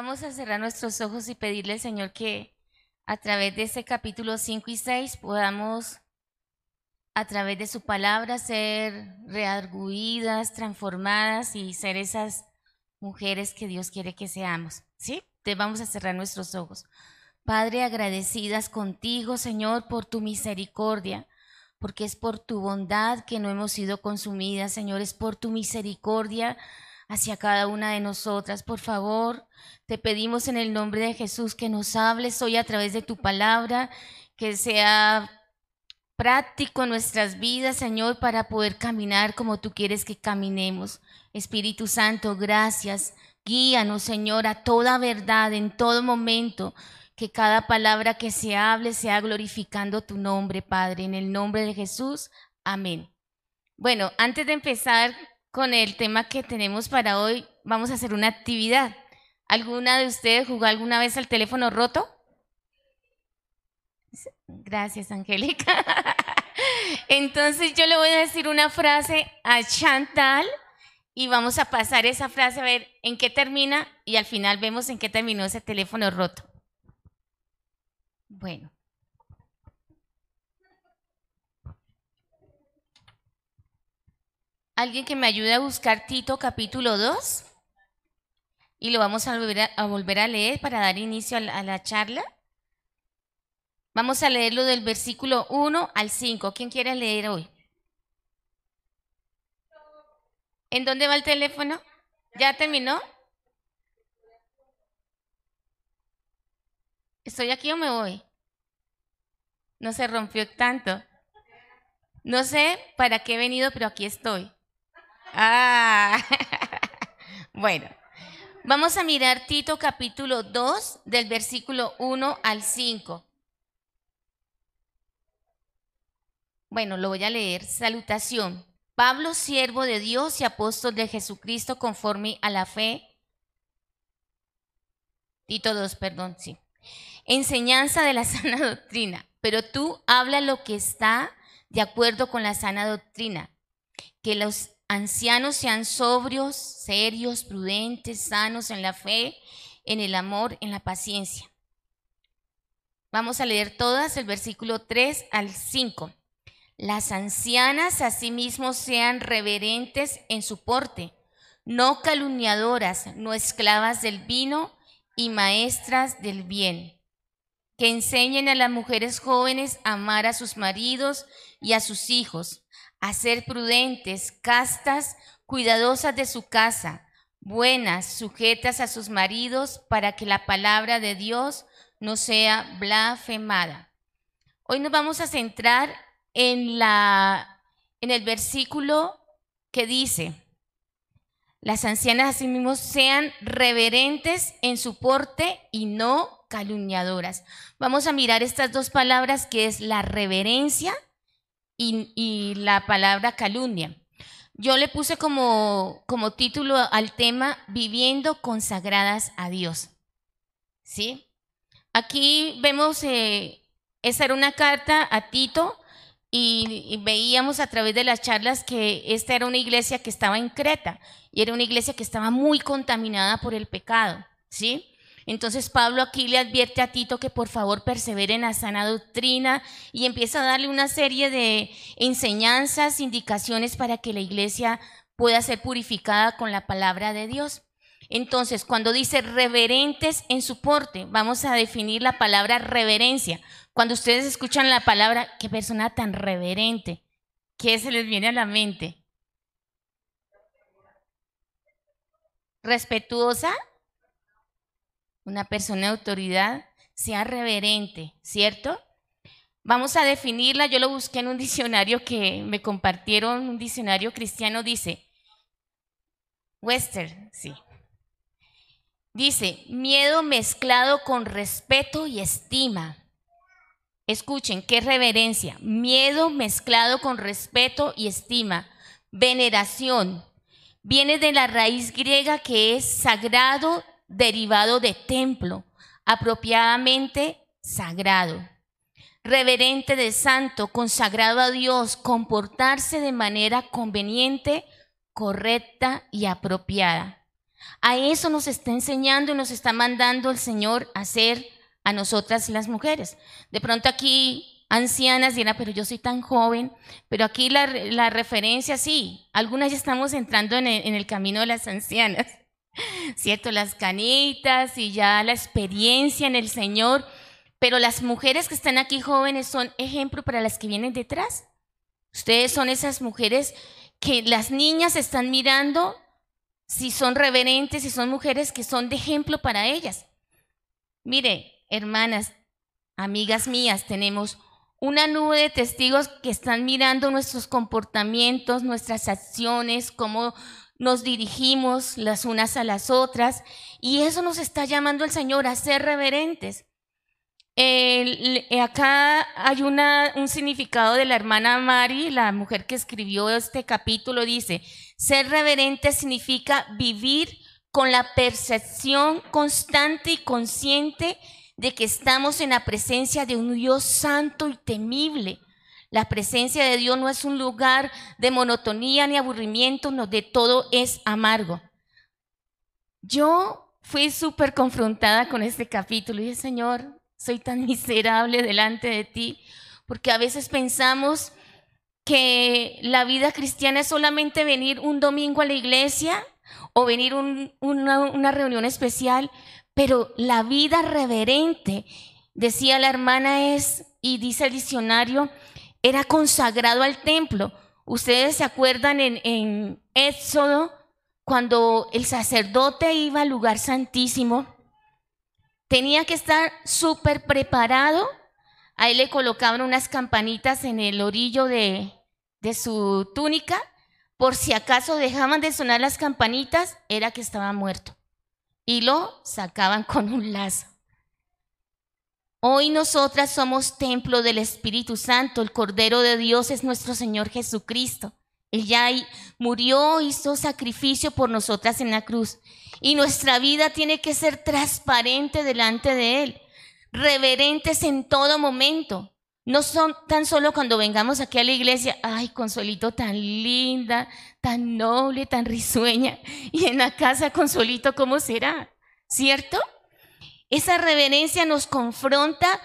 Vamos a cerrar nuestros ojos y pedirle Señor que a través de este capítulo 5 y 6 podamos, a través de su palabra, ser rearguidas, transformadas y ser esas mujeres que Dios quiere que seamos. ¿Sí? Te vamos a cerrar nuestros ojos. Padre, agradecidas contigo, Señor, por tu misericordia, porque es por tu bondad que no hemos sido consumidas, Señor, es por tu misericordia hacia cada una de nosotras. Por favor, te pedimos en el nombre de Jesús que nos hables hoy a través de tu palabra, que sea práctico en nuestras vidas, Señor, para poder caminar como tú quieres que caminemos. Espíritu Santo, gracias. Guíanos, Señor, a toda verdad en todo momento. Que cada palabra que se hable sea glorificando tu nombre, Padre. En el nombre de Jesús. Amén. Bueno, antes de empezar con el tema que tenemos para hoy, vamos a hacer una actividad. ¿Alguna de ustedes jugó alguna vez al teléfono roto? Gracias, Angélica. Entonces yo le voy a decir una frase a Chantal y vamos a pasar esa frase a ver en qué termina y al final vemos en qué terminó ese teléfono roto. Bueno. ¿Alguien que me ayude a buscar Tito capítulo 2? Y lo vamos a volver a, volver a leer para dar inicio a la, a la charla. Vamos a leerlo del versículo 1 al 5. ¿Quién quiere leer hoy? ¿En dónde va el teléfono? ¿Ya terminó? ¿Estoy aquí o me voy? No se rompió tanto. No sé para qué he venido, pero aquí estoy. Ah, bueno. Vamos a mirar Tito capítulo 2 del versículo 1 al 5. Bueno, lo voy a leer. Salutación. Pablo, siervo de Dios y apóstol de Jesucristo conforme a la fe. Tito 2, perdón, sí. Enseñanza de la sana doctrina. Pero tú habla lo que está de acuerdo con la sana doctrina. Que los ancianos sean sobrios, serios, prudentes, sanos en la fe, en el amor, en la paciencia. Vamos a leer todas el versículo 3 al 5. Las ancianas asimismo sean reverentes en su porte, no calumniadoras, no esclavas del vino y maestras del bien, que enseñen a las mujeres jóvenes a amar a sus maridos y a sus hijos, a ser prudentes, castas, cuidadosas de su casa, buenas, sujetas a sus maridos, para que la palabra de Dios no sea blasfemada. Hoy nos vamos a centrar en, la, en el versículo que dice, las ancianas asimismo sean reverentes en su porte y no calumniadoras. Vamos a mirar estas dos palabras que es la reverencia y, y la palabra calumnia. Yo le puse como, como título al tema Viviendo consagradas a Dios. ¿Sí? Aquí vemos, eh, esa era una carta a Tito y, veíamos a través de las charlas que esta era una iglesia que estaba en Creta y era una iglesia que estaba muy contaminada por el pecado, ¿sí? Entonces Pablo aquí le advierte a Tito que por favor persevere en la sana doctrina y empieza a darle una serie de enseñanzas, indicaciones para que la iglesia pueda ser purificada con la palabra de Dios. Entonces, cuando dice reverentes en su porte, vamos a definir la palabra reverencia. Cuando ustedes escuchan la palabra, qué persona tan reverente, ¿qué se les viene a la mente? Respetuosa, una persona de autoridad, sea reverente, ¿cierto? Vamos a definirla, yo lo busqué en un diccionario que me compartieron, un diccionario cristiano dice, Western, sí. Dice, miedo mezclado con respeto y estima. Escuchen, qué reverencia. Miedo mezclado con respeto y estima. Veneración. Viene de la raíz griega que es sagrado derivado de templo, apropiadamente sagrado. Reverente de santo, consagrado a Dios, comportarse de manera conveniente, correcta y apropiada. A eso nos está enseñando y nos está mandando el Señor a hacer a nosotras las mujeres. De pronto aquí ancianas dirán, pero yo soy tan joven, pero aquí la, referencia sí, algunas ya estamos entrando en el, en el camino de las ancianas, ¿cierto? Las canitas y ya la experiencia en el Señor, pero las mujeres que están aquí jóvenes son ejemplo para las que vienen detrás. Ustedes son esas mujeres que las niñas están mirando si son reverentes, si son mujeres que son de ejemplo para ellas. Mire, hermanas, amigas mías, tenemos una nube de testigos que están mirando nuestros comportamientos, nuestras acciones, cómo nos dirigimos las unas a las otras, y eso nos está llamando el Señor a ser reverentes. acá hay una, un significado de la hermana Mari, la mujer que escribió este capítulo, dice, ser reverente significa vivir con la percepción constante y consciente de que estamos en la presencia de un Dios santo y temible. La presencia de Dios no es un lugar de monotonía ni aburrimiento, no, de todo es amargo. Yo fui súper confrontada con este capítulo y dije, Señor, soy tan miserable delante de ti, porque a veces pensamos que la vida cristiana es solamente venir un domingo a la iglesia o venir una, una reunión especial, pero la vida reverente, decía la hermana, es, y dice el diccionario, era consagrado al templo. Ustedes se acuerdan en, Éxodo, cuando el sacerdote iba al lugar santísimo, tenía que estar súper preparado. Ahí le colocaban unas campanitas en el orillo de, de su túnica, por si acaso dejaban de sonar las campanitas, era que estaba muerto. Y lo sacaban con un lazo. Hoy nosotras somos templo del Espíritu Santo, el Cordero de Dios es nuestro Señor Jesucristo. Él ya murió, hizo sacrificio por nosotras en la cruz. Y nuestra vida tiene que ser transparente delante de Él, reverentes en todo momento. No son tan solo cuando vengamos aquí a la iglesia, ay, Consuelito tan linda, tan noble, tan risueña. Y en la casa, Consuelito, ¿cómo será? ¿Cierto? Esa reverencia nos confronta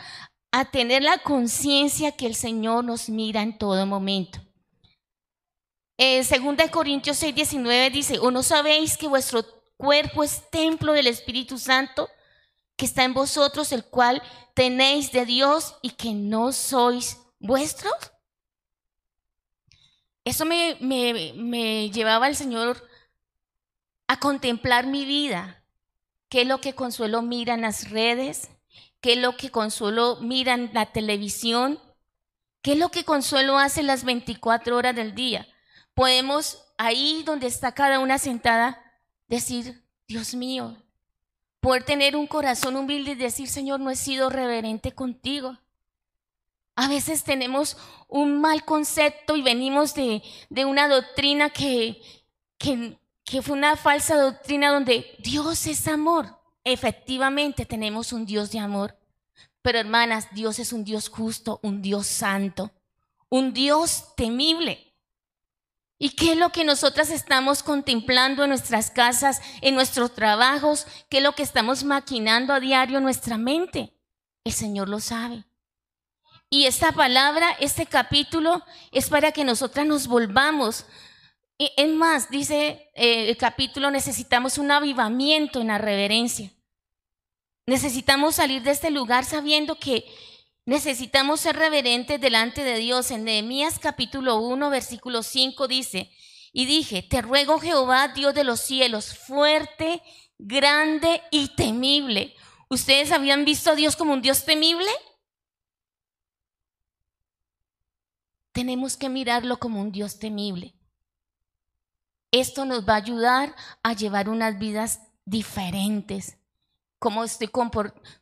a tener la conciencia que el Señor nos mira en todo momento. Eh, segunda Corintios 6, 19 dice, ¿o no sabéis que vuestro cuerpo es templo del Espíritu Santo? que está en vosotros, el cual tenéis de Dios y que no sois vuestros? Eso me, me, llevaba el Señor a contemplar mi vida. ¿Qué es lo que Consuelo mira en las redes? ¿Qué es lo que Consuelo mira en la televisión? ¿Qué es lo que Consuelo hace las 24 horas del día? Podemos, ahí donde está cada una sentada, decir, Dios mío, Poder tener un corazón humilde y decir, Señor, no he sido reverente contigo. A veces tenemos un mal concepto y venimos de, una doctrina que, que, que fue una falsa doctrina donde Dios es amor. Efectivamente tenemos un Dios de amor. Pero hermanas, Dios es un Dios justo, un Dios santo, un Dios temible. ¿Y qué es lo que nosotras estamos contemplando en nuestras casas, en nuestros trabajos? ¿Qué es lo que estamos maquinando a diario en nuestra mente? El Señor lo sabe. Y esta palabra, este capítulo, es para que nosotras nos volvamos. Es más, dice eh, el capítulo, necesitamos un avivamiento en la reverencia. Necesitamos salir de este lugar sabiendo que Necesitamos ser reverentes delante de Dios. En Nehemías capítulo 1, versículo 5 dice, y dije, te ruego Jehová, Dios de los cielos, fuerte, grande y temible. ¿Ustedes habían visto a Dios como un Dios temible? Tenemos que mirarlo como un Dios temible. Esto nos va a ayudar a llevar unas vidas diferentes cómo estoy,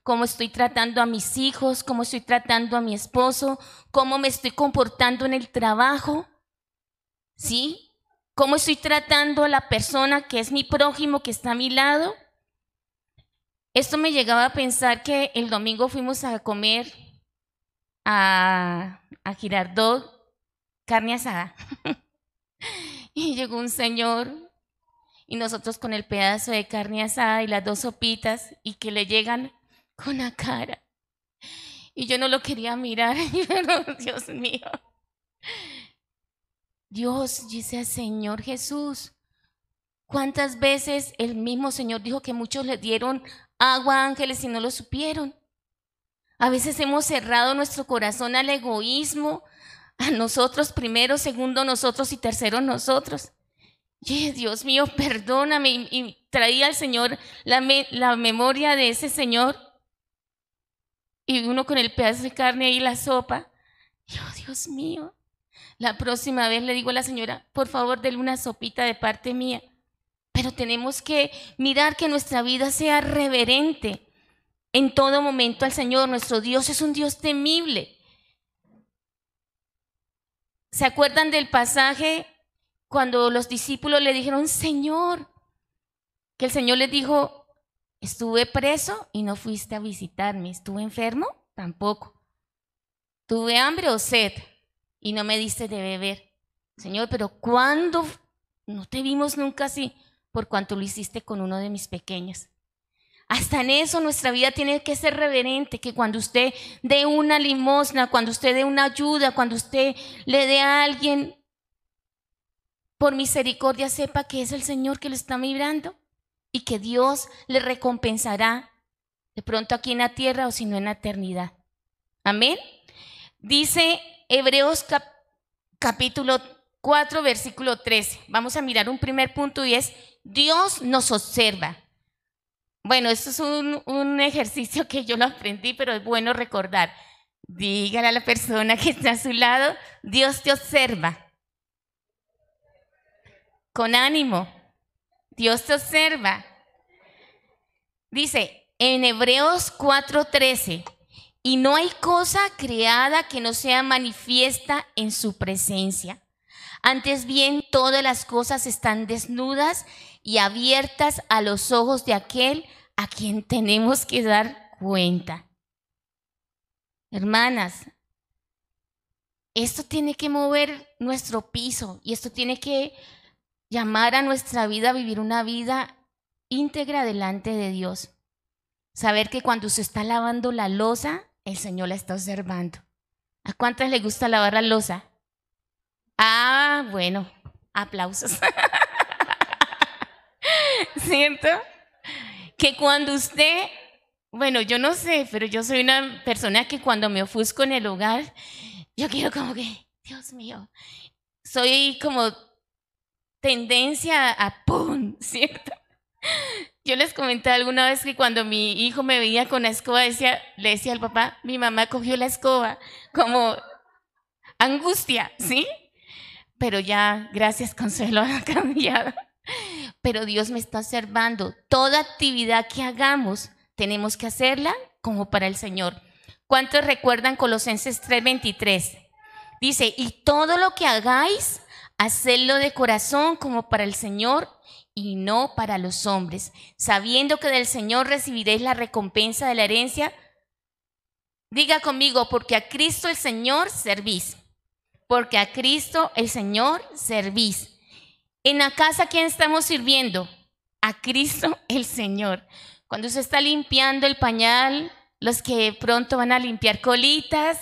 cómo estoy tratando a mis hijos, cómo estoy tratando a mi esposo, cómo me estoy comportando en el trabajo, ¿sí? ¿Cómo estoy tratando a la persona que es mi prójimo, que está a mi lado? Esto me llegaba a pensar que el domingo fuimos a comer a, a Girardot carne asada. y llegó un señor y nosotros con el pedazo de carne asada y las dos sopitas y que le llegan con la cara. Y yo no lo quería mirar, Dios mío. Dios, dice Señor Jesús, ¿cuántas veces el mismo Señor dijo que muchos le dieron agua a ángeles y no lo supieron? A veces hemos cerrado nuestro corazón al egoísmo, a nosotros primero, segundo nosotros y tercero nosotros. Dios mío, perdóname. Y, traía al Señor la, la memoria de ese Señor. Y uno con el pedazo de carne y la sopa. Dios mío. La próxima vez le digo a la señora, por favor, denle una sopita de parte mía. Pero tenemos que mirar que nuestra vida sea reverente en todo momento al Señor. Nuestro Dios es un Dios temible. ¿Se acuerdan del pasaje cuando los discípulos le dijeron, Señor, que el Señor les dijo, estuve preso y no fuiste a visitarme, estuve enfermo, tampoco. Tuve hambre o sed y no me diste de beber. Señor, pero ¿cuándo no te vimos nunca así? Por cuanto lo hiciste con uno de mis pequeños. Hasta en eso nuestra vida tiene que ser reverente, que cuando usted dé una limosna, cuando usted dé una ayuda, cuando usted le dé a alguien, por misericordia sepa que es el Señor que lo está mirando y que Dios le recompensará de pronto aquí en la tierra o si no en la eternidad. Amén. Dice Hebreos capítulo 4, versículo 13. Vamos a mirar un primer punto y es, Dios nos observa. Bueno, esto es un, ejercicio que yo lo aprendí, pero es bueno recordar. Dígale a la persona que está a su lado, Dios te observa. Con ánimo. Dios te observa. Dice en Hebreos 4:13, y no hay cosa creada que no sea manifiesta en su presencia. Antes bien, todas las cosas están desnudas y abiertas a los ojos de aquel a quien tenemos que dar cuenta. Hermanas, esto tiene que mover nuestro piso y esto tiene que llamar a nuestra vida a vivir una vida íntegra delante de Dios. Saber que cuando se está lavando la losa, el Señor la está observando. ¿A cuántas le gusta lavar la losa? Ah, bueno, aplausos. ¿Cierto? Que cuando usted, bueno, yo no sé, pero yo soy una persona que cuando me ofusco en el hogar, yo quiero como que, Dios mío, soy como tendencia a ¡pum! ¿Cierto? Yo les comenté alguna vez que cuando mi hijo me veía con la escoba, decía, le decía al papá, mi mamá cogió la escoba, como angustia, ¿sí? Pero ya, gracias Consuelo, ha cambiado pero Dios me está observando. Toda actividad que hagamos, tenemos que hacerla como para el Señor. ¿Cuántos recuerdan Colosenses 3:23? Dice, y todo lo que hagáis, hacedlo de corazón como para el Señor y no para los hombres, sabiendo que del Señor recibiréis la recompensa de la herencia. Diga conmigo, porque a Cristo el Señor servís. Porque a Cristo el Señor servís. En la casa, ¿quién estamos sirviendo? A Cristo el Señor. Cuando se está limpiando el pañal, los que pronto van a limpiar colitas,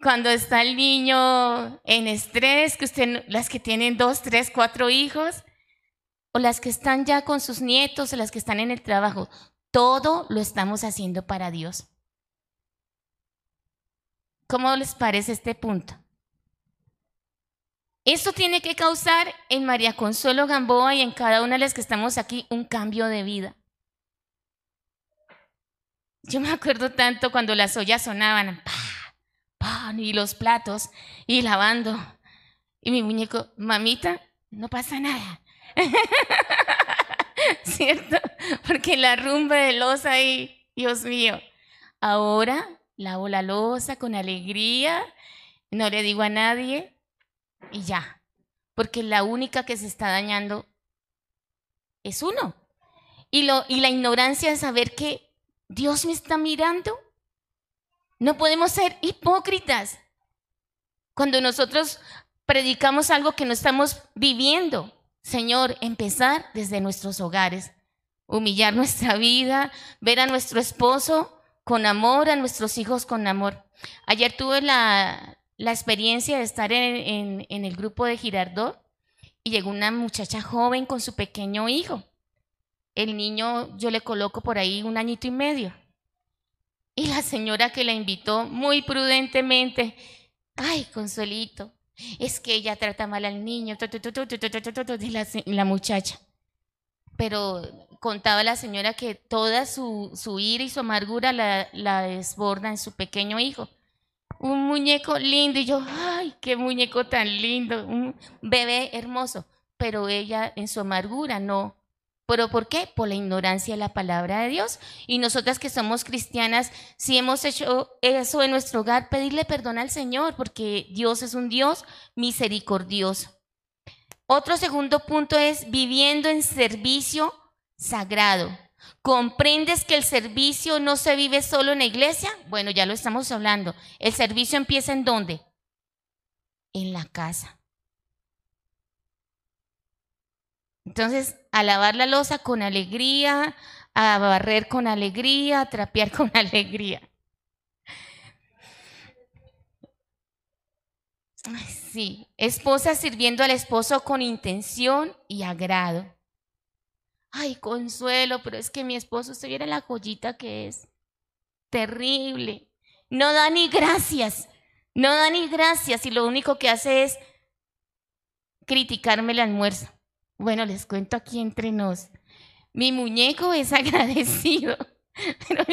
cuando está el niño en estrés, que usted, las que tienen dos, tres, cuatro hijos, o las que están ya con sus nietos, o las que están en el trabajo, todo lo estamos haciendo para Dios. ¿Cómo les parece este punto? Esto tiene que causar en María Consuelo Gamboa y en cada una de las que estamos aquí un cambio de vida. Yo me acuerdo tanto cuando las ollas sonaban, y los platos, y lavando. Y mi muñeco, mamita, no pasa nada. ¿Cierto? Porque la rumba de losa ahí, Dios mío. Ahora lavo la losa con alegría, no le digo a nadie, y ya. Porque la única que se está dañando es uno. Y, lo, y la ignorancia de saber que Dios me está mirando. No podemos ser hipócritas cuando nosotros predicamos algo que no estamos viviendo. Señor, empezar desde nuestros hogares, humillar nuestra vida, ver a nuestro esposo con amor, a nuestros hijos con amor. Ayer tuve la, experiencia de estar en, en el grupo de Girardot y llegó una muchacha joven con su pequeño hijo. El niño yo le coloco por ahí un añito y medio. Y la señora que la invitó muy prudentemente, ay, Consuelito, es que ella trata mal al niño, la, la muchacha. Pero contaba la señora que toda su, su ira y su amargura la, la desborda en su pequeño hijo un muñeco lindo y yo, ay, qué muñeco tan lindo, un bebé hermoso, pero ella en su amargura no. ¿Pero por qué? Por la ignorancia de la palabra de Dios. Y nosotras que somos cristianas, si hemos hecho eso en nuestro hogar, pedirle perdón al Señor, porque Dios es un Dios misericordioso. Otro segundo punto es viviendo en servicio sagrado. ¿Comprendes que el servicio no se vive solo en la iglesia? Bueno, ya lo estamos hablando. El servicio empieza en dónde? En la casa. Entonces, a lavar la losa con alegría, a barrer con alegría, a trapear con alegría. Sí, esposa sirviendo al esposo con intención y agrado ay, consuelo, pero es que mi esposo, usted viera la joyita que es. Terrible. No da ni gracias. No da ni gracias y lo único que hace es criticarme el almuerzo. Bueno, les cuento aquí entre nos. Mi muñeco es agradecido, pero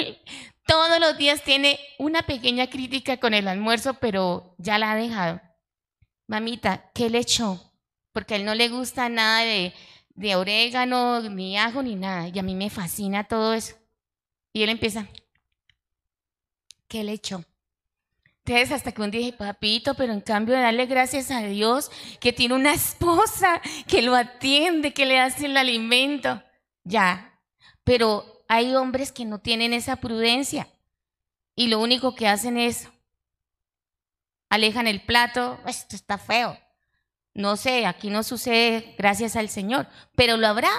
todos los días tiene una pequeña crítica con el almuerzo, pero ya la ha dejado. Mamita, ¿qué le echó? Porque a él no le gusta nada de de orégano, ni ajo, ni nada. Y a mí me fascina todo eso. Y él empieza, ¿qué le echó? Entonces, hasta que un día dije, papito, pero en cambio de darle gracias a Dios que tiene una esposa que lo atiende, que le hace el alimento. Ya. Pero hay hombres que no tienen esa prudencia y lo único que hacen es alejan el plato, esto está feo. No sé, aquí no sucede gracias al Señor, pero lo habrá.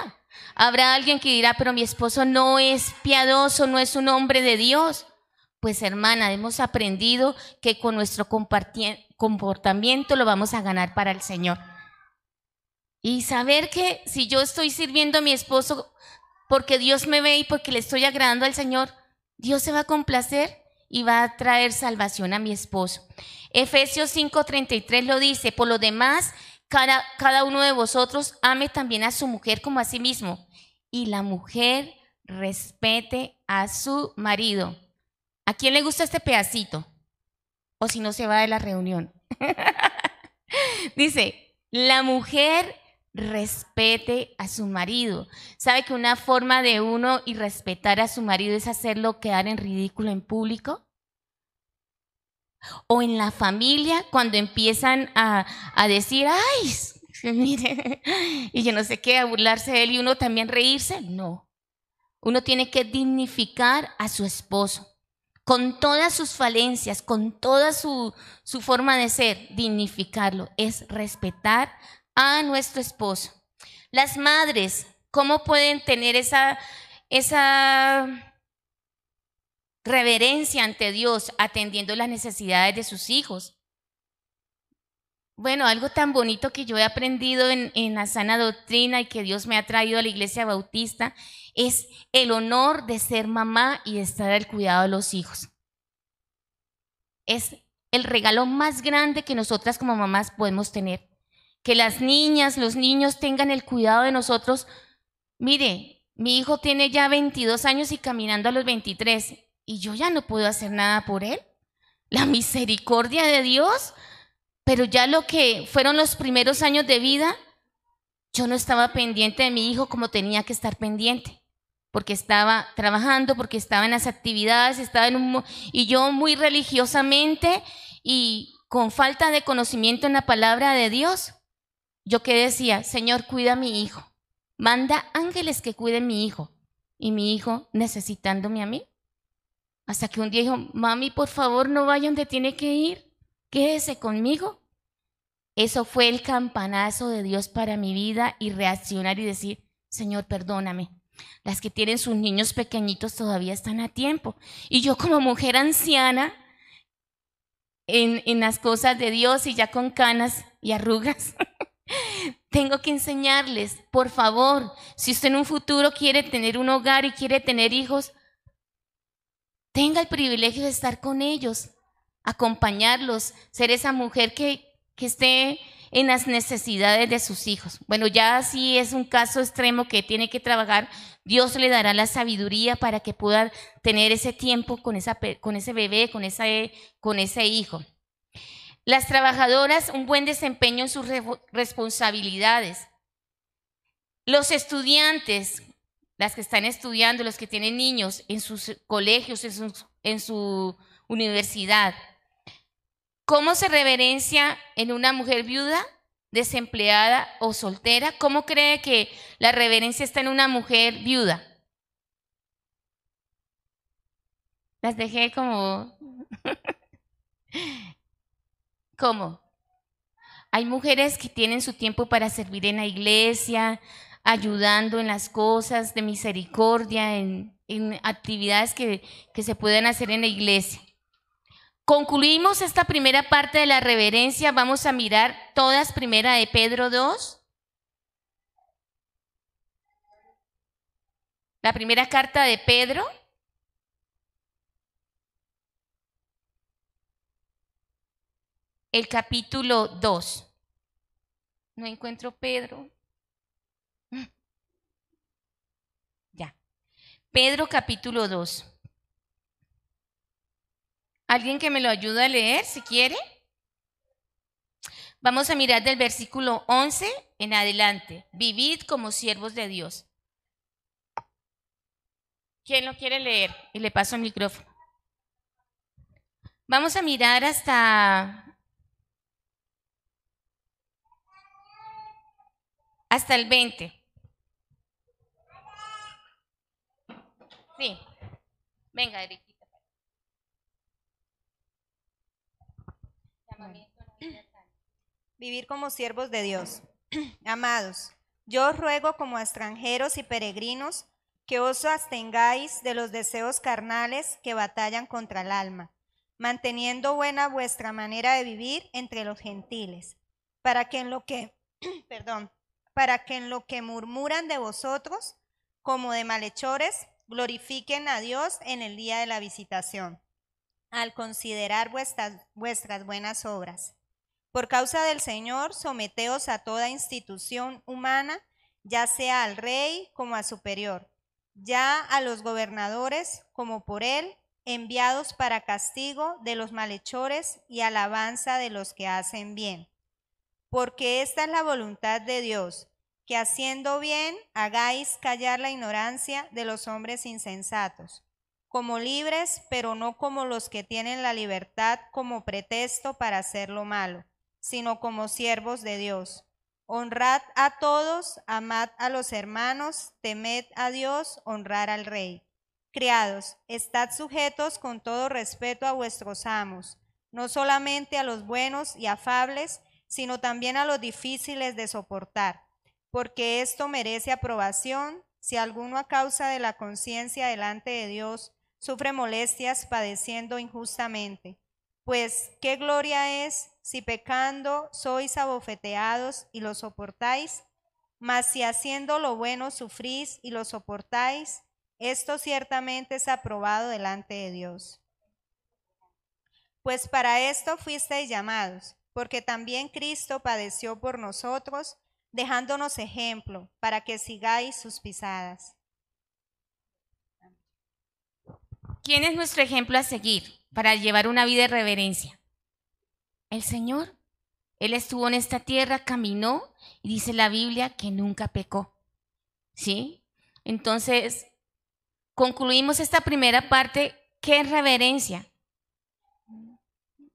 Habrá alguien que dirá, pero mi esposo no es piadoso, no es un hombre de Dios. Pues hermana, hemos aprendido que con nuestro comportamiento lo vamos a ganar para el Señor. Y saber que si yo estoy sirviendo a mi esposo porque Dios me ve y porque le estoy agradando al Señor, Dios se va a complacer y va a traer salvación a mi esposo. Efesios 5:33 lo dice, por lo demás, cada, cada uno de vosotros ame también a su mujer como a sí mismo, y la mujer respete a su marido. ¿A quién le gusta este pedacito? O si no se va de la reunión. dice, la mujer respete a su marido. ¿Sabe que una forma de uno y respetar a su marido es hacerlo quedar en ridículo en público? O en la familia, cuando empiezan a, a decir, ay, y yo no sé qué, a burlarse de él y uno también reírse. No. Uno tiene que dignificar a su esposo con todas sus falencias, con toda su, su forma de ser, dignificarlo. Es respetar a nuestro esposo. Las madres, ¿cómo pueden tener esa, esa reverencia ante Dios atendiendo las necesidades de sus hijos? Bueno, algo tan bonito que yo he aprendido en, en, la sana doctrina y que Dios me ha traído a la iglesia bautista es el honor de ser mamá y de estar al cuidado de los hijos. Es el regalo más grande que nosotras como mamás podemos tener que las niñas, los niños tengan el cuidado de nosotros. Mire, mi hijo tiene ya 22 años y caminando a los 23 y yo ya no puedo hacer nada por él. La misericordia de Dios, pero ya lo que fueron los primeros años de vida, yo no estaba pendiente de mi hijo como tenía que estar pendiente, porque estaba trabajando, porque estaba en las actividades, estaba en un y yo muy religiosamente y con falta de conocimiento en la palabra de Dios, yo que decía, Señor, cuida a mi hijo. Manda ángeles que cuiden a mi hijo. Y mi hijo necesitándome a mí. Hasta que un día dijo, mami, por favor, no vaya donde tiene que ir. Quédese conmigo. Eso fue el campanazo de Dios para mi vida y reaccionar y decir, Señor, perdóname. Las que tienen sus niños pequeñitos todavía están a tiempo. Y yo como mujer anciana, en, en las cosas de Dios y ya con canas y arrugas, tengo que enseñarles, por favor, si usted en un futuro quiere tener un hogar y quiere tener hijos, tenga el privilegio de estar con ellos, acompañarlos, ser esa mujer que, que esté en las necesidades de sus hijos. Bueno, ya si es un caso extremo que tiene que trabajar, Dios le dará la sabiduría para que pueda tener ese tiempo con, esa, con ese bebé, con, esa, con ese hijo. Las trabajadoras, un buen desempeño en sus responsabilidades. Los estudiantes, las que están estudiando, los que tienen niños en sus colegios, en su, en su universidad. ¿Cómo se reverencia en una mujer viuda, desempleada o soltera? ¿Cómo cree que la reverencia está en una mujer viuda? Las dejé como... ¿Cómo? Hay mujeres que tienen su tiempo para servir en la iglesia, ayudando en las cosas de misericordia, en, actividades que, que se pueden hacer en la iglesia. Concluimos esta primera parte de la reverencia. Vamos a mirar todas primera de Pedro 2. La primera carta de Pedro. el capítulo 2. No encuentro Pedro. Ya. Pedro capítulo 2. ¿Alguien que me lo ayude a leer si quiere? Vamos a mirar del versículo 11 en adelante. Vivid como siervos de Dios. ¿Quién lo quiere leer? Y le paso el micrófono. Vamos a mirar hasta hasta el 20. Sí. Venga, Eriquita. Vivir como siervos de Dios. Amados, yo os ruego como extranjeros y peregrinos que os abstengáis de los deseos carnales que batallan contra el alma, manteniendo buena vuestra manera de vivir entre los gentiles, para que en lo que, perdón, para que en lo que murmuran de vosotros, como de malhechores, glorifiquen a Dios en el día de la visitación, al considerar vuestras, buenas obras. Por causa del Señor, someteos a toda institución humana, ya sea al rey como a superior, ya a los gobernadores como por él, enviados para castigo de los malhechores y alabanza de los que hacen bien porque esta es la voluntad de Dios, que haciendo bien hagáis callar la ignorancia de los hombres insensatos, como libres, pero no como los que tienen la libertad como pretexto para hacer lo malo, sino como siervos de Dios. Honrad a todos, amad a los hermanos, temed a Dios, honrar al rey. Criados, estad sujetos con todo respeto a vuestros amos, no solamente a los buenos y afables, sino también a los difíciles de soportar, porque esto merece aprobación si alguno a causa de la conciencia delante de Dios sufre molestias padeciendo injustamente. Pues, ¿qué gloria es si pecando sois abofeteados y lo soportáis? Mas si haciendo lo bueno sufrís y lo soportáis, esto ciertamente es aprobado delante de Dios. Pues para esto fuisteis llamados porque también Cristo padeció por nosotros, dejándonos ejemplo para que sigáis sus pisadas. ¿Quién es nuestro ejemplo a seguir para llevar una vida de reverencia? El Señor. Él estuvo en esta tierra, caminó y dice la Biblia que nunca pecó. ¿Sí? Entonces, concluimos esta primera parte. ¿Qué es reverencia?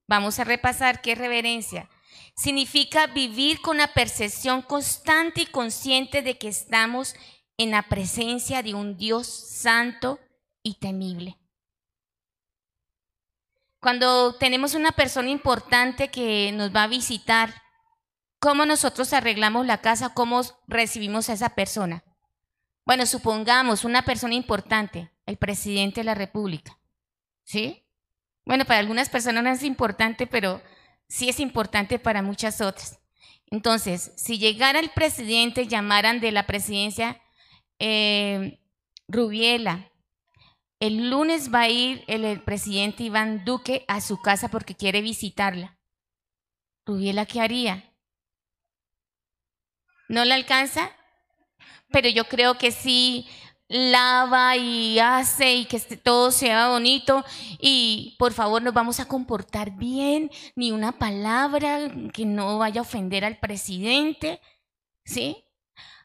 Vamos a repasar qué es reverencia. Significa vivir con la percepción constante y consciente de que estamos en la presencia de un Dios santo y temible. Cuando tenemos una persona importante que nos va a visitar ¿cómo nosotros arreglamos la casa? ¿Cómo recibimos a esa persona? Bueno, supongamos una persona importante, el presidente de la República. ¿Sí? Bueno, para algunas personas no es importante, pero sí es importante para muchas otras. Entonces, si llegara el presidente, llamaran de la presidencia eh, Rubiela, el lunes va a ir el, presidente Iván Duque a su casa porque quiere visitarla. Rubiela, ¿qué haría? ¿No la alcanza? Pero yo creo que sí lava y hace y que todo sea bonito. Y por favor nos vamos a comportar bien, ni una palabra que no vaya a ofender al presidente, ¿sí?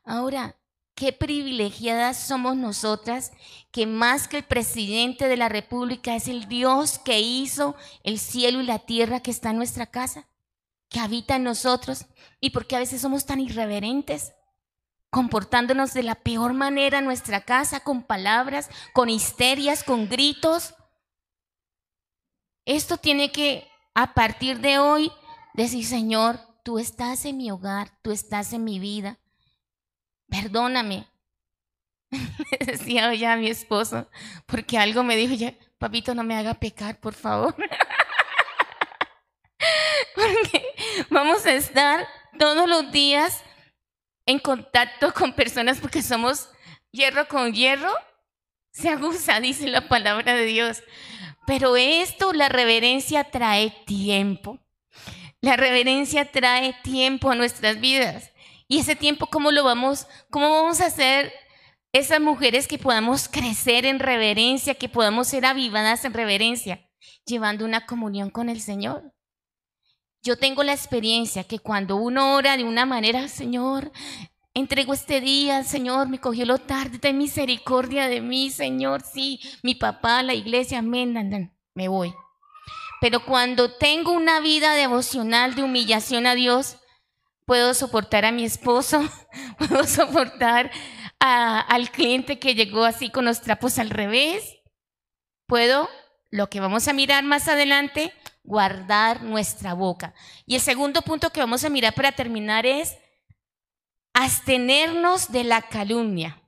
Ahora, qué privilegiadas somos nosotras que más que el presidente de la República es el Dios que hizo el cielo y la tierra que está en nuestra casa, que habita en nosotros. Y porque a veces somos tan irreverentes comportándonos de la peor manera en nuestra casa, con palabras, con histerias, con gritos. Esto tiene que, a partir de hoy, decir, Señor, tú estás en mi hogar, tú estás en mi vida. Perdóname. Decía hoy a mi esposo, porque algo me dijo, ya, papito, no me haga pecar, por favor. porque vamos a estar todos los días en contacto con personas porque somos hierro con hierro, se aguza, dice la palabra de Dios. Pero esto, la reverencia trae tiempo. La reverencia trae tiempo a nuestras vidas. Y ese tiempo, ¿cómo lo vamos, cómo vamos a hacer esas mujeres que podamos crecer en reverencia, que podamos ser avivadas en reverencia, llevando una comunión con el Señor? Yo tengo la experiencia que cuando uno ora de una manera, Señor, entrego este día, Señor, me cogió lo tarde, ten misericordia de mí, Señor, sí, mi papá, la iglesia, amén, me voy. Pero cuando tengo una vida devocional de humillación a Dios, puedo soportar a mi esposo, puedo soportar al cliente que llegó así con los trapos al revés, puedo, lo que vamos a mirar más adelante, guardar nuestra boca. Y el segundo punto que vamos a mirar para terminar es abstenernos de la calumnia.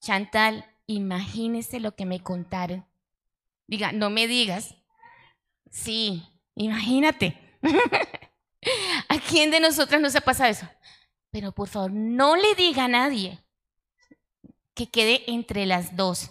Chantal, imagínese lo que me contaron. Diga, no me digas. Sí, imagínate. ¿A quién de nosotras nos ha pasado eso? Pero por favor, no le diga a nadie que quede entre las dos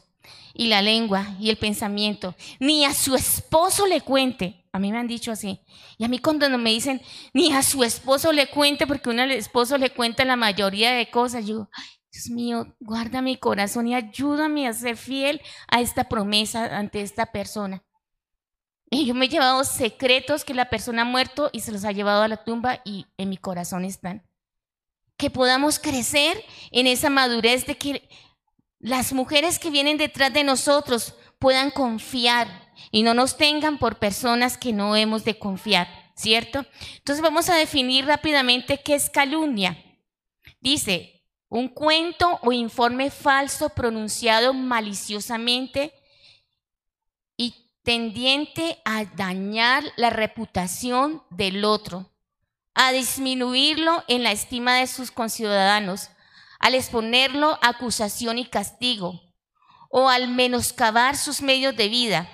y la lengua y el pensamiento, ni a su esposo le cuente. A mí me han dicho así. Y a mí cuando me dicen, ni a su esposo le cuente, porque uno esposo le cuenta la mayoría de cosas, yo, Dios mío, guarda mi corazón y ayúdame a ser fiel a esta promesa ante esta persona. Y yo me he llevado secretos que la persona ha muerto y se los ha llevado a la tumba y en mi corazón están. Que podamos crecer en esa madurez de que las mujeres que vienen detrás de nosotros puedan confiar y no nos tengan por personas que no hemos de confiar, ¿cierto? Entonces vamos a definir rápidamente qué es calumnia. Dice, un cuento o informe falso pronunciado maliciosamente y tendiente a dañar la reputación del otro, a disminuirlo en la estima de sus conciudadanos al exponerlo a acusación y castigo, o al menoscabar sus medios de vida.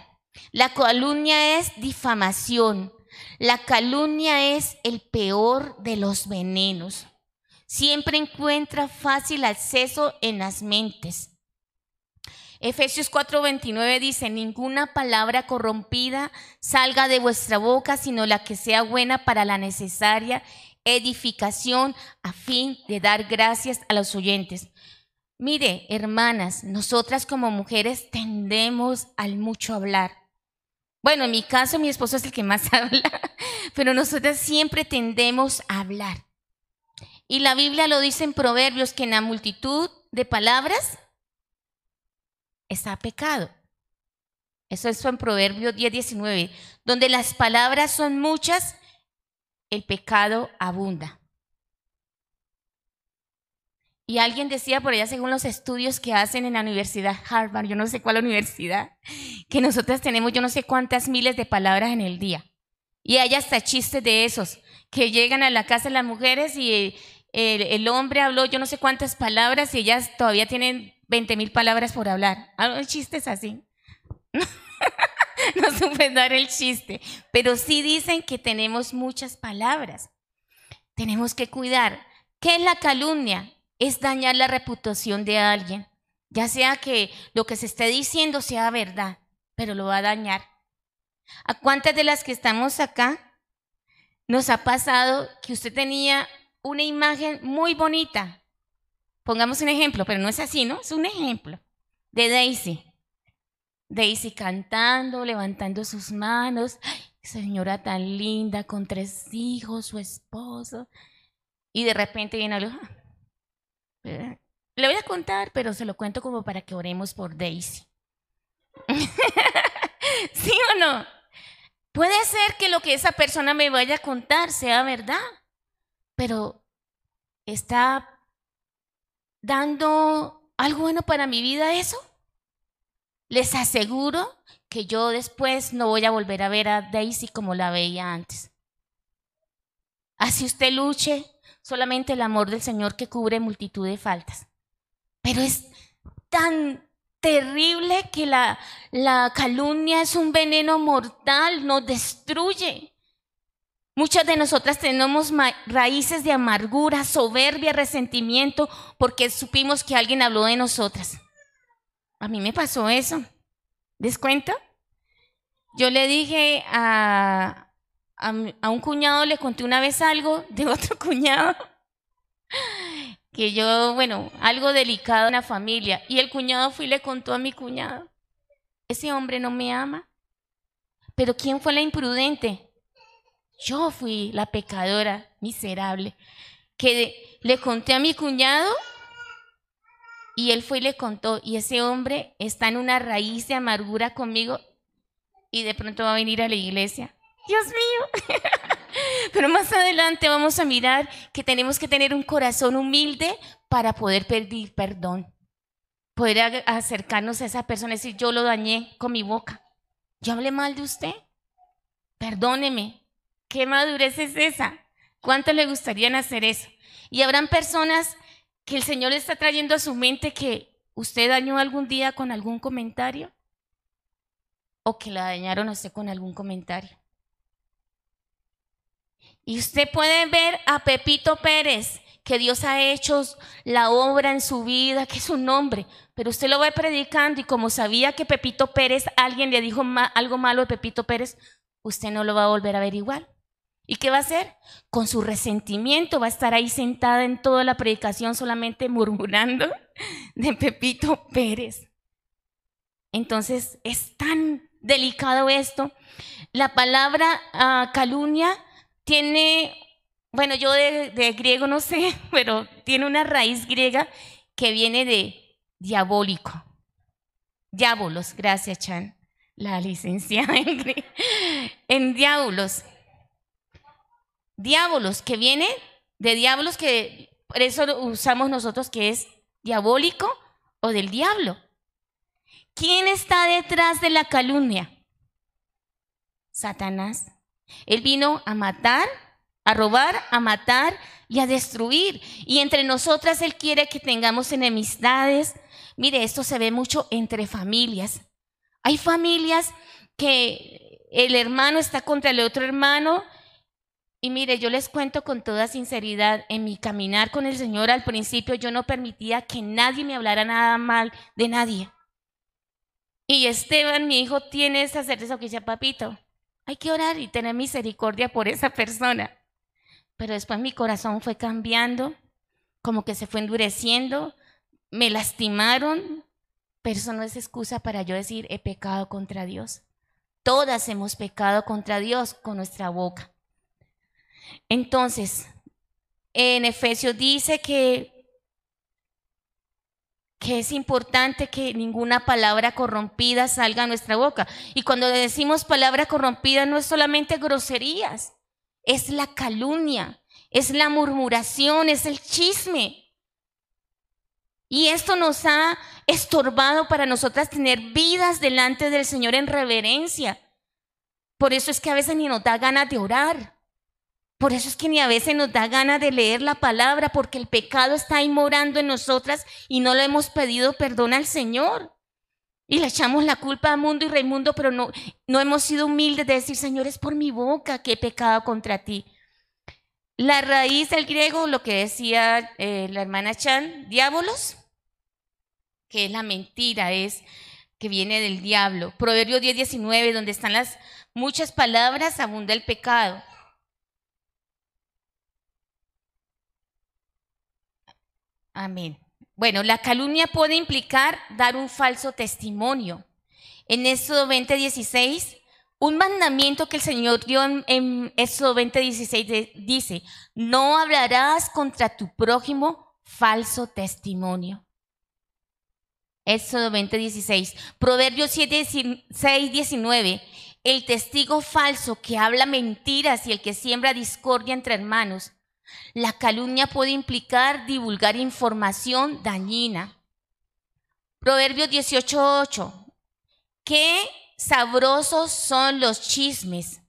La calumnia es difamación. La calumnia es el peor de los venenos. Siempre encuentra fácil acceso en las mentes. Efesios 4:29 dice, ninguna palabra corrompida salga de vuestra boca, sino la que sea buena para la necesaria edificación a fin de dar gracias a los oyentes. Mire, hermanas, nosotras como mujeres tendemos al mucho hablar. Bueno, en mi caso mi esposo es el que más habla, pero nosotras siempre tendemos a hablar. Y la Biblia lo dice en Proverbios que en la multitud de palabras está pecado. Eso es en Proverbios 10, 19, donde las palabras son muchas, el pecado abunda. Y alguien decía por allá, según los estudios que hacen en la Universidad Harvard, yo no sé cuál universidad, que nosotras tenemos yo no sé cuántas miles de palabras en el día. Y hay hasta chistes de esos, que llegan a la casa las mujeres y el, el hombre habló yo no sé cuántas palabras y ellas todavía tienen 20 mil palabras por hablar. Algo chistes así. no supe dar el chiste, pero sí dicen que tenemos muchas palabras. Tenemos que cuidar. ¿Qué es la calumnia? Es dañar la reputación de alguien, ya sea que lo que se esté diciendo sea verdad, pero lo va a dañar. ¿A cuántas de las que estamos acá nos ha pasado que usted tenía una imagen muy bonita? Pongamos un ejemplo, pero no es así, ¿no? Es un ejemplo de Daisy. Daisy cantando, levantando sus manos. señora tan linda, con tres hijos, su esposo. Y de repente viene algo. Eh, le voy a contar, pero se lo cuento como para que oremos por Daisy. ¿Sí o no? Puede ser que lo que esa persona me vaya a contar sea verdad, pero está dando algo bueno para mi vida eso. Les aseguro que yo después no voy a volver a ver a Daisy como la veía antes. Así usted luche, solamente el amor del Señor que cubre multitud de faltas. Pero es tan terrible que la, la calumnia es un veneno mortal, nos destruye. Muchas de nosotras tenemos raíces de amargura, soberbia, resentimiento, porque supimos que alguien habló de nosotras. A mí me pasó eso. ¿Les cuento? Yo le dije a, a, un cuñado, le conté una vez algo de otro cuñado, que yo, bueno, algo delicado en la familia. Y el cuñado fue y le contó a mi cuñado, ese hombre no me ama. Pero ¿quién fue la imprudente? Yo fui la pecadora miserable, que le conté a mi cuñado y él fue y le contó, y ese hombre está en una raíz de amargura conmigo y de pronto va a venir a la iglesia. Dios mío. Pero más adelante vamos a mirar que tenemos que tener un corazón humilde para poder pedir perdón. Poder acercarnos a esa persona y decir, yo lo dañé con mi boca. Yo hablé mal de usted. Perdóneme. ¿Qué madurez es esa? ¿Cuánto le gustaría hacer eso? Y habrán personas que el Señor está trayendo a su mente que usted dañó algún día con algún comentario o que la dañaron a usted con algún comentario. Y usted puede ver a Pepito Pérez, que Dios ha hecho la obra en su vida, que es un nombre, pero usted lo va predicando y como sabía que Pepito Pérez, alguien le dijo algo malo de Pepito Pérez, usted no lo va a volver a ver igual. ¿Y qué va a hacer? Con su resentimiento va a estar ahí sentada en toda la predicación solamente murmurando de Pepito Pérez. Entonces es tan delicado esto. La palabra uh, calumnia tiene, bueno, yo de, de griego no sé, pero tiene una raíz griega que viene de diabólico. Diabolos, gracias Chan, la licenciada en, en diabolos diablos, que viene de diablos que por eso usamos nosotros que es diabólico o del diablo. ¿Quién está detrás de la calumnia? Satanás. Él vino a matar, a robar, a matar y a destruir. Y entre nosotras Él quiere que tengamos enemistades. Mire, esto se ve mucho entre familias. Hay familias que el hermano está contra el otro hermano y mire, yo les cuento con toda sinceridad, en mi caminar con el Señor al principio yo no permitía que nadie me hablara nada mal de nadie. Y Esteban, mi hijo, tiene esa certeza que dice, papito, hay que orar y tener misericordia por esa persona. Pero después mi corazón fue cambiando, como que se fue endureciendo, me lastimaron, pero eso no es excusa para yo decir, he pecado contra Dios. Todas hemos pecado contra Dios con nuestra boca. Entonces, en Efesios dice que, que es importante que ninguna palabra corrompida salga a nuestra boca. Y cuando decimos palabra corrompida no es solamente groserías, es la calumnia, es la murmuración, es el chisme. Y esto nos ha estorbado para nosotras tener vidas delante del Señor en reverencia. Por eso es que a veces ni nos da ganas de orar. Por eso es que ni a veces nos da ganas de leer la palabra, porque el pecado está ahí morando en nosotras y no le hemos pedido perdón al Señor. Y le echamos la culpa a Mundo y Raimundo, pero no, no hemos sido humildes de decir, Señor, es por mi boca que he pecado contra ti. La raíz del griego, lo que decía eh, la hermana Chan, diábolos, que es la mentira, es que viene del diablo. Proverbio 10, 19, donde están las muchas palabras, abunda el pecado. Amén. Bueno, la calumnia puede implicar dar un falso testimonio. En Éxodo 20:16, un mandamiento que el Señor dio en, en Éxodo 20:16 dice, no hablarás contra tu prójimo falso testimonio. Éxodo 20:16. Proverbios 7, 19. El testigo falso que habla mentiras y el que siembra discordia entre hermanos la calumnia puede implicar divulgar información dañina. Proverbios 18:8. Qué sabrosos son los chismes,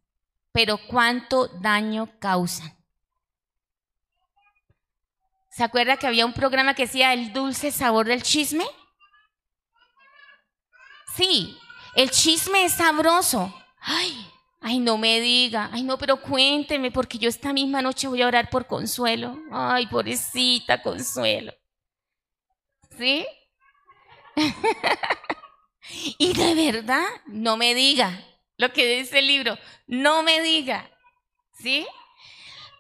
pero cuánto daño causan. ¿Se acuerda que había un programa que decía el dulce sabor del chisme? Sí, el chisme es sabroso. Ay, Ay, no me diga, ay, no, pero cuénteme, porque yo esta misma noche voy a orar por Consuelo. Ay, pobrecita Consuelo. ¿Sí? y de verdad, no me diga lo que dice el libro, no me diga. ¿Sí?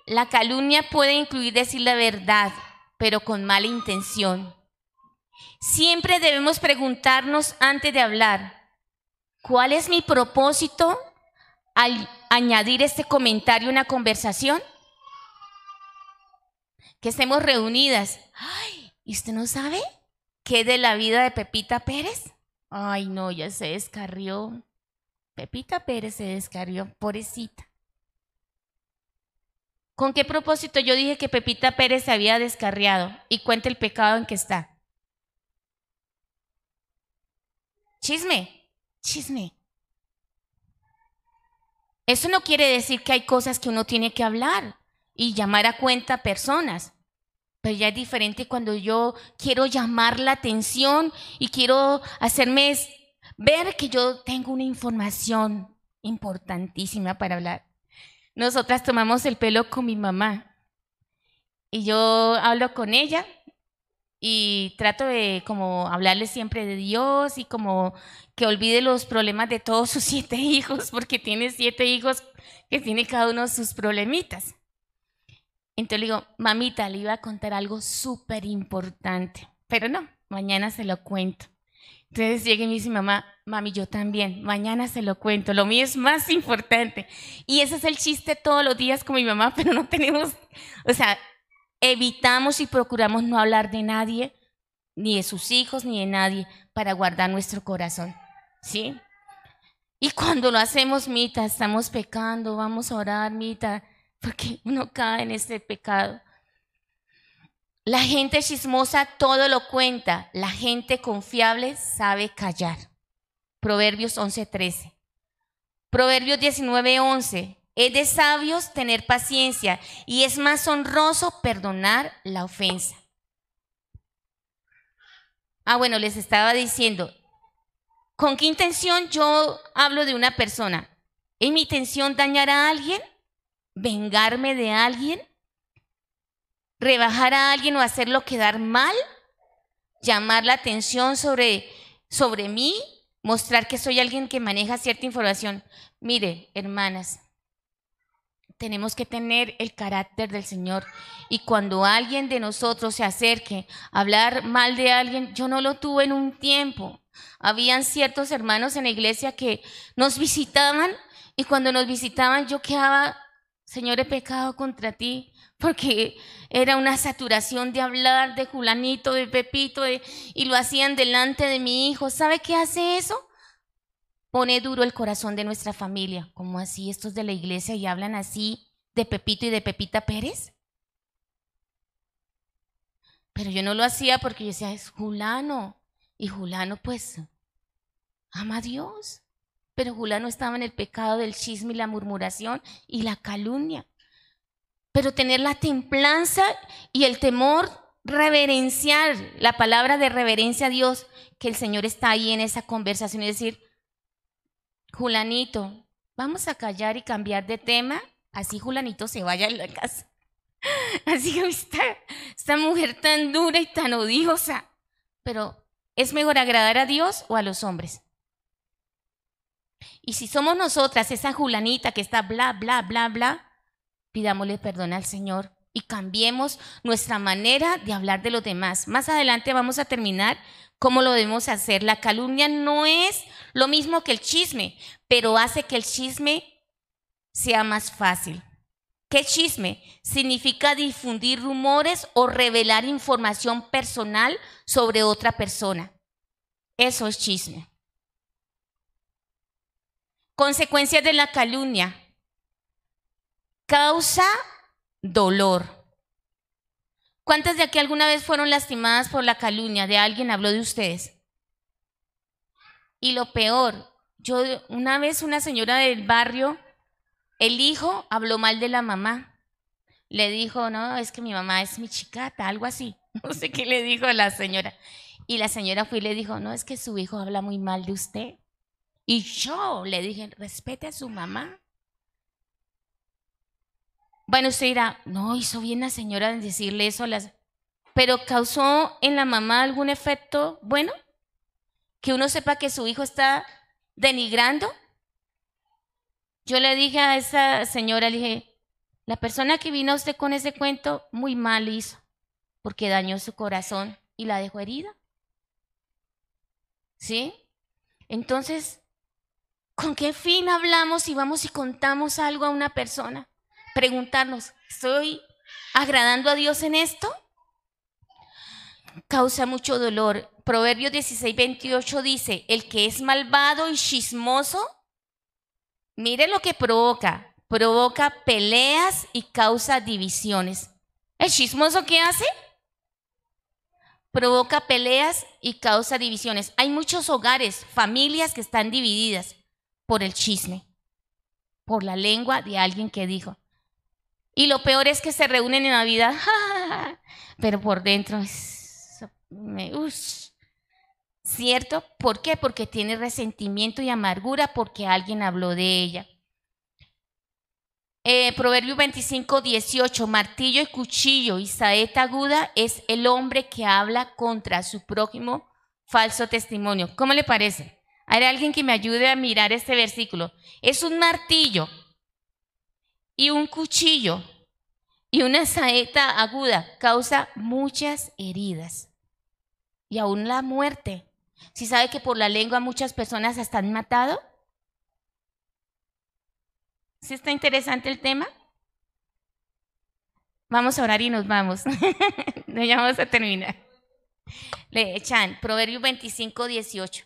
La calumnia puede incluir decir la verdad, pero con mala intención. Siempre debemos preguntarnos antes de hablar, ¿cuál es mi propósito al añadir este comentario a una conversación? Que estemos reunidas. Ay, ¿y usted no sabe qué de la vida de Pepita Pérez? Ay, no, ya se descarrió. Pepita Pérez se descarrió, pobrecita. ¿Con qué propósito yo dije que Pepita Pérez se había descarriado? Y cuente el pecado en que está. Chisme, chisme. Eso no quiere decir que hay cosas que uno tiene que hablar y llamar a cuenta personas. Pero ya es diferente cuando yo quiero llamar la atención y quiero hacerme ver que yo tengo una información importantísima para hablar. Nosotras tomamos el pelo con mi mamá y yo hablo con ella y trato de como hablarle siempre de Dios y como que olvide los problemas de todos sus siete hijos, porque tiene siete hijos que tiene cada uno sus problemitas. Entonces le digo, mamita, le iba a contar algo súper importante, pero no, mañana se lo cuento. Entonces llega y me dice mamá, mami, yo también, mañana se lo cuento, lo mío es más importante. Y ese es el chiste todos los días con mi mamá, pero no tenemos, o sea, evitamos y procuramos no hablar de nadie, ni de sus hijos, ni de nadie, para guardar nuestro corazón. ¿Sí? Y cuando lo hacemos, Mita, estamos pecando, vamos a orar, Mita, porque uno cae en este pecado. La gente chismosa todo lo cuenta, la gente confiable sabe callar. Proverbios 11:13. Proverbios 19:11. Es de sabios tener paciencia y es más honroso perdonar la ofensa. Ah, bueno, les estaba diciendo, ¿con qué intención yo hablo de una persona? ¿Es mi intención dañar a alguien? ¿Vengarme de alguien? ¿Rebajar a alguien o hacerlo quedar mal? ¿Llamar la atención sobre, sobre mí? ¿Mostrar que soy alguien que maneja cierta información? Mire, hermanas, tenemos que tener el carácter del Señor. Y cuando alguien de nosotros se acerque a hablar mal de alguien, yo no lo tuve en un tiempo. Habían ciertos hermanos en la iglesia que nos visitaban y cuando nos visitaban yo quedaba, Señor, he pecado contra ti, porque era una saturación de hablar de Julanito, de Pepito, y lo hacían delante de mi hijo. ¿Sabe qué hace eso? Pone duro el corazón de nuestra familia. como así estos de la iglesia y hablan así de Pepito y de Pepita Pérez? Pero yo no lo hacía porque yo decía, es Julano. Y Julano pues ama a Dios. Pero Julano estaba en el pecado del chisme y la murmuración y la calumnia. pero tener la templanza y el temor, reverenciar la palabra de reverencia a Dios, que el Señor está ahí en esa conversación y decir, Julanito, vamos a callar y cambiar de tema, así Julanito se vaya a la casa. Así que esta, esta mujer tan dura y tan odiosa, pero ¿es mejor agradar a Dios o a los hombres? Y si somos nosotras esa Julanita que está bla, bla, bla, bla, pidámosle perdón al Señor y cambiemos nuestra manera de hablar de los demás. Más adelante vamos a terminar cómo lo debemos hacer. La calumnia no es lo mismo que el chisme, pero hace que el chisme sea más fácil. ¿Qué chisme? Significa difundir rumores o revelar información personal sobre otra persona. Eso es chisme. Consecuencias de la calumnia causa dolor. ¿Cuántas de aquí alguna vez fueron lastimadas por la calumnia de alguien habló de ustedes? Y lo peor, yo una vez una señora del barrio, el hijo habló mal de la mamá. Le dijo, no, es que mi mamá es mi chicata, algo así. No sé qué le dijo la señora. Y la señora fue y le dijo, no, es que su hijo habla muy mal de usted. Y yo le dije, respete a su mamá. Bueno, usted dirá, no, hizo bien la señora en decirle eso a las... Pero causó en la mamá algún efecto bueno, que uno sepa que su hijo está denigrando. Yo le dije a esa señora, le dije, la persona que vino a usted con ese cuento, muy mal hizo, porque dañó su corazón y la dejó herida. ¿Sí? Entonces, ¿con qué fin hablamos y vamos y contamos algo a una persona? preguntarnos, ¿estoy agradando a Dios en esto? Causa mucho dolor. Proverbios 16, 28 dice, el que es malvado y chismoso, mire lo que provoca. Provoca peleas y causa divisiones. ¿El chismoso qué hace? Provoca peleas y causa divisiones. Hay muchos hogares, familias que están divididas por el chisme, por la lengua de alguien que dijo. Y lo peor es que se reúnen en Navidad, pero por dentro es... ¿Cierto? ¿Por qué? Porque tiene resentimiento y amargura porque alguien habló de ella. Eh, Proverbio 25, 18, martillo y cuchillo y saeta aguda es el hombre que habla contra su prójimo falso testimonio. ¿Cómo le parece? Hay alguien que me ayude a mirar este versículo. Es un martillo y un cuchillo y una saeta aguda causa muchas heridas y aún la muerte. ¿Si sabe que por la lengua muchas personas están matado? ¿Sí está interesante el tema? Vamos a orar y nos vamos. ya vamos a terminar. Le echan Proverbio 25, 18.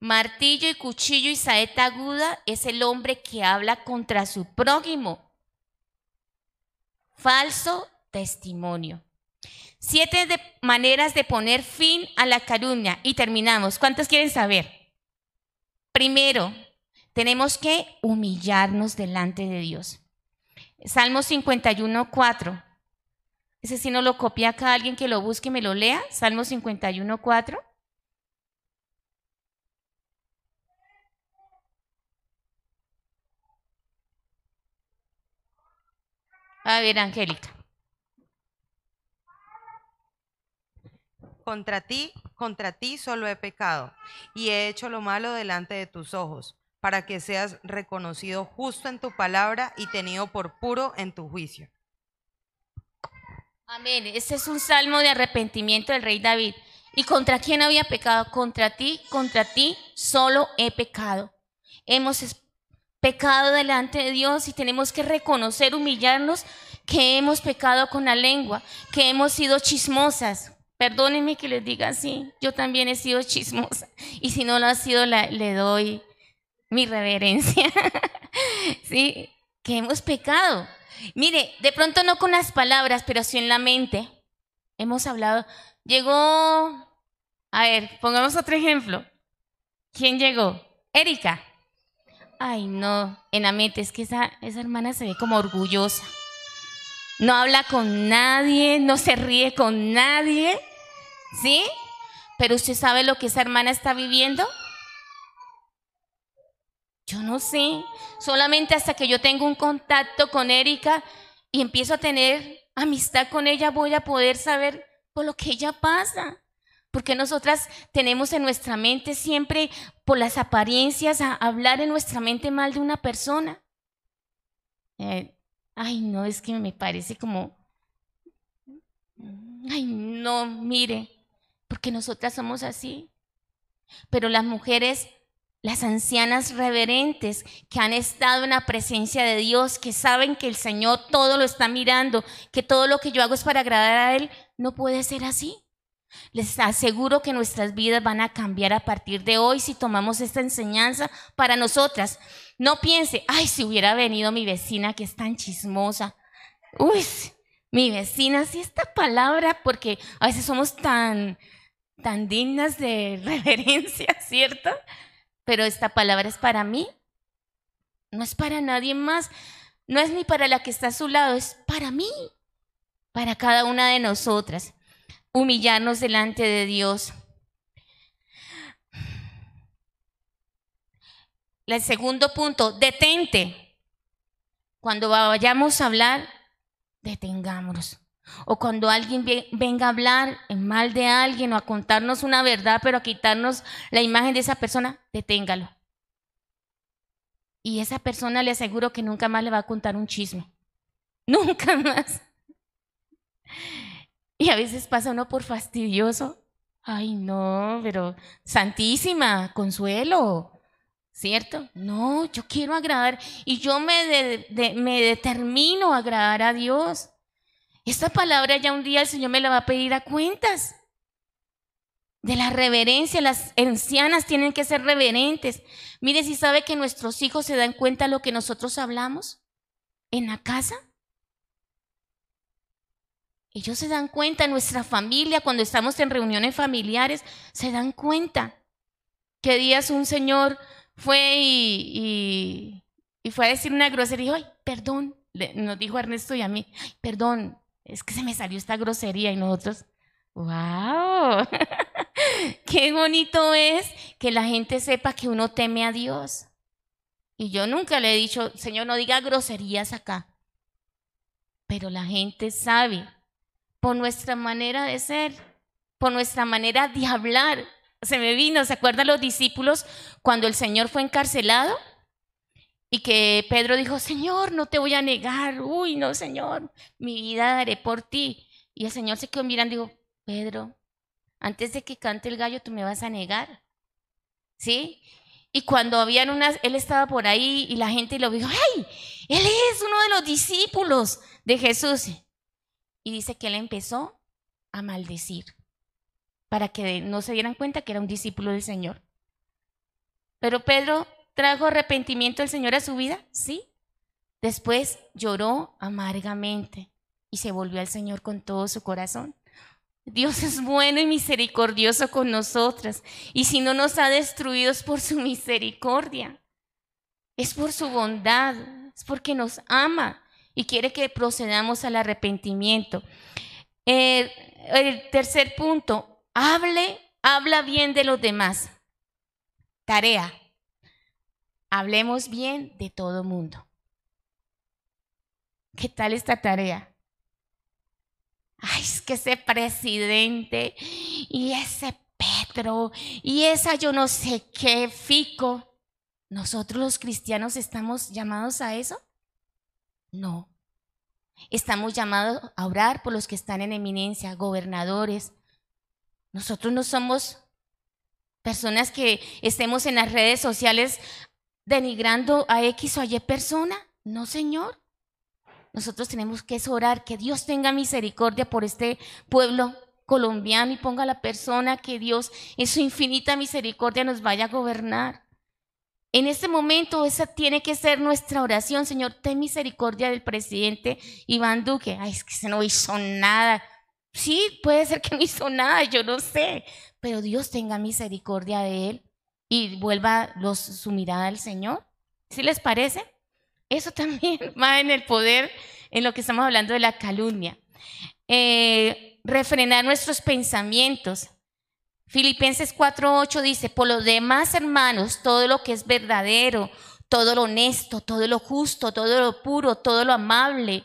Martillo y cuchillo y saeta aguda es el hombre que habla contra su prójimo. Falso testimonio. Siete maneras de poner fin a la calumnia y terminamos. ¿Cuántos quieren saber? Primero, tenemos que humillarnos delante de Dios. Salmo 51, 4. Ese si no lo copia acá alguien que lo busque me lo lea. Salmo 51, 4. A ver, Angélica. Contra ti, contra ti solo he pecado y he hecho lo malo delante de tus ojos, para que seas reconocido justo en tu palabra y tenido por puro en tu juicio. Amén. Este es un salmo de arrepentimiento del rey David. ¿Y contra quién había pecado? Contra ti, contra ti solo he pecado. Hemos pecado delante de Dios y tenemos que reconocer, humillarnos, que hemos pecado con la lengua, que hemos sido chismosas. Perdónenme que les diga así, yo también he sido chismosa y si no lo ha sido le doy mi reverencia. sí, que hemos pecado. Mire, de pronto no con las palabras, pero sí en la mente. Hemos hablado. Llegó, a ver, pongamos otro ejemplo. ¿Quién llegó? Erika. Ay, no, en la mente, es que esa, esa hermana se ve como orgullosa. No habla con nadie, no se ríe con nadie, ¿sí? Pero usted sabe lo que esa hermana está viviendo. Yo no sé, solamente hasta que yo tengo un contacto con Erika y empiezo a tener amistad con ella voy a poder saber por lo que ella pasa. Porque nosotras tenemos en nuestra mente siempre, por las apariencias, a hablar en nuestra mente mal de una persona. Eh, ay, no, es que me parece como, ay, no, mire, porque nosotras somos así. Pero las mujeres, las ancianas reverentes que han estado en la presencia de Dios, que saben que el Señor todo lo está mirando, que todo lo que yo hago es para agradar a Él, no puede ser así. Les aseguro que nuestras vidas van a cambiar a partir de hoy si tomamos esta enseñanza para nosotras. No piense, ay, si hubiera venido mi vecina que es tan chismosa. Uy, mi vecina, sí, esta palabra, porque a veces somos tan, tan dignas de reverencia, ¿cierto? Pero esta palabra es para mí, no es para nadie más, no es ni para la que está a su lado, es para mí, para cada una de nosotras, humillarnos delante de Dios. El segundo punto, detente. Cuando vayamos a hablar, detengámonos. O cuando alguien venga a hablar en mal de alguien o a contarnos una verdad, pero a quitarnos la imagen de esa persona, deténgalo. Y esa persona le aseguro que nunca más le va a contar un chisme. Nunca más. Y a veces pasa uno por fastidioso. Ay, no, pero Santísima, consuelo. ¿Cierto? No, yo quiero agradar y yo me, me determino a agradar a Dios. Esta palabra ya un día el Señor me la va a pedir a cuentas. De la reverencia, las ancianas tienen que ser reverentes. Mire si sabe que nuestros hijos se dan cuenta de lo que nosotros hablamos en la casa. Ellos se dan cuenta, nuestra familia, cuando estamos en reuniones familiares, se dan cuenta que días un señor fue y, fue a decir una grosería y ay, perdón, nos dijo Ernesto y a mí, ay, perdón, es que se me salió esta grosería y nosotros, wow, qué bonito es que la gente sepa que uno teme a Dios. Y yo nunca le he dicho, Señor, no diga groserías acá. Pero la gente sabe, por nuestra manera de ser, por nuestra manera de hablar, se me vino, ¿se acuerdan los discípulos cuando el Señor fue encarcelado? Y que Pedro dijo, Señor, no te voy a negar, uy, no, Señor, mi vida daré por ti. Y el Señor se quedó mirando y dijo, Pedro, antes de que cante el gallo, tú me vas a negar. ¿Sí? Y cuando habían unas, él estaba por ahí y la gente lo dijo, ¡ay! Él es uno de los discípulos de Jesús. Y dice que él empezó a maldecir para que no se dieran cuenta que era un discípulo del Señor. Pero Pedro trajo arrepentimiento al Señor a su vida, sí. Después lloró amargamente y se volvió al Señor con todo su corazón. Dios es bueno y misericordioso con nosotras. Y si no nos ha destruido es por su misericordia. Es por su bondad. Es porque nos ama y quiere que procedamos al arrepentimiento. el tercer punto, Hable, habla bien de los demás. Tarea. Hablemos bien de todo mundo. ¿Qué tal esta tarea? Ay, es que ese presidente y ese Petro y esa yo no sé qué fico. ¿Nosotros los cristianos estamos llamados a eso? No. Estamos llamados a orar por los que están en eminencia, gobernadores, nosotros no somos personas que estemos en las redes sociales denigrando a X o a Y persona. No, Señor. Nosotros tenemos que orar que Dios tenga misericordia por este pueblo colombiano y ponga a la persona que Dios en su infinita misericordia nos vaya a gobernar. En este momento esa tiene que ser nuestra oración, Señor, ten misericordia del presidente Iván Duque. Ay, es que se no hizo nada. Sí, puede ser que no hizo nada, yo no sé, pero Dios tenga misericordia de él y vuelva los, su mirada al Señor. ¿Sí les parece? Eso también va en el poder, en lo que estamos hablando de la calumnia. Eh, refrenar nuestros pensamientos. Filipenses 4:8 dice, por lo demás, hermanos, todo lo que es verdadero, todo lo honesto, todo lo justo, todo lo puro, todo lo amable,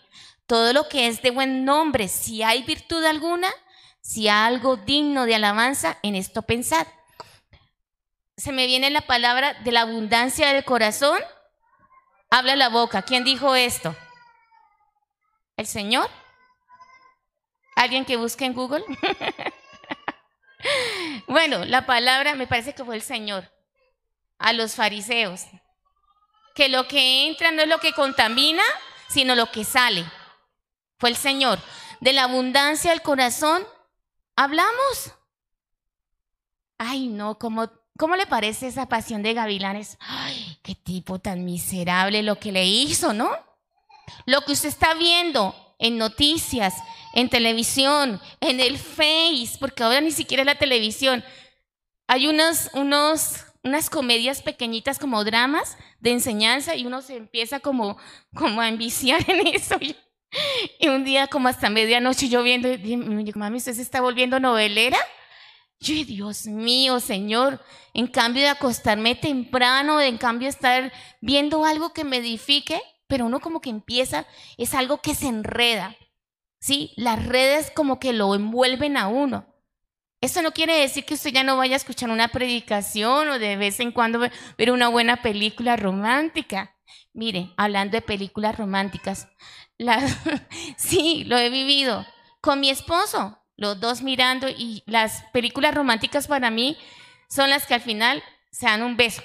todo lo que es de buen nombre, si hay virtud alguna, si hay algo digno de alabanza, en esto pensad. Se me viene la palabra de la abundancia del corazón, habla la boca. ¿Quién dijo esto? ¿El Señor? ¿Alguien que busque en Google? bueno, la palabra me parece que fue el Señor a los fariseos, que lo que entra no es lo que contamina, sino lo que sale. Fue el Señor. De la abundancia del corazón hablamos. Ay, no, ¿cómo, ¿cómo le parece esa pasión de gavilanes? Ay, qué tipo tan miserable lo que le hizo, ¿no? Lo que usted está viendo en noticias, en televisión, en el Face, porque ahora ni siquiera es la televisión. Hay unos, unos, unas comedias pequeñitas como dramas de enseñanza y uno se empieza como, como a enviciar en eso. Y un día como hasta medianoche yo viendo, mami, ¿usted se está volviendo novelera? Yo, Dios mío, Señor, en cambio de acostarme temprano, en cambio de estar viendo algo que me edifique, pero uno como que empieza, es algo que se enreda, ¿sí? Las redes como que lo envuelven a uno. Eso no quiere decir que usted ya no vaya a escuchar una predicación o de vez en cuando ver una buena película romántica. Mire, hablando de películas románticas, sí, lo he vivido con mi esposo, los dos mirando y las películas románticas para mí son las que al final se dan un beso.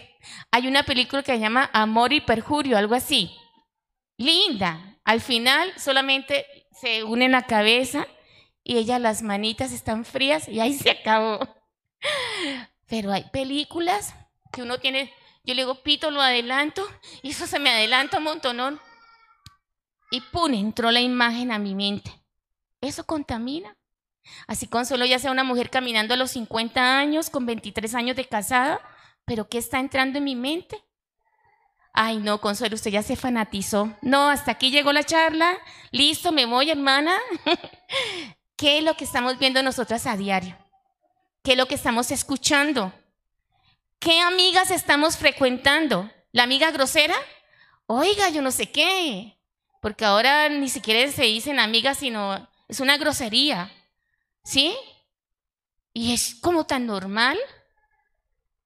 Hay una película que se llama Amor y Perjurio, algo así. Linda. Al final solamente se unen la cabeza y ella las manitas están frías y ahí se acabó. Pero hay películas que uno tiene, yo le digo, pito, lo adelanto, y eso se me adelanta un montón. Y pum, entró la imagen a mi mente. Eso contamina. Así Consuelo ya sea una mujer caminando a los 50 años, con 23 años de casada, pero ¿qué está entrando en mi mente? Ay, no, Consuelo, usted ya se fanatizó. No, hasta aquí llegó la charla. Listo, me voy, hermana. ¿Qué es lo que estamos viendo nosotras a diario? ¿Qué es lo que estamos escuchando? ¿Qué amigas estamos frecuentando? ¿La amiga grosera? Oiga, yo no sé qué porque ahora ni siquiera se dicen amigas, sino es una grosería, ¿sí? Y es como tan normal.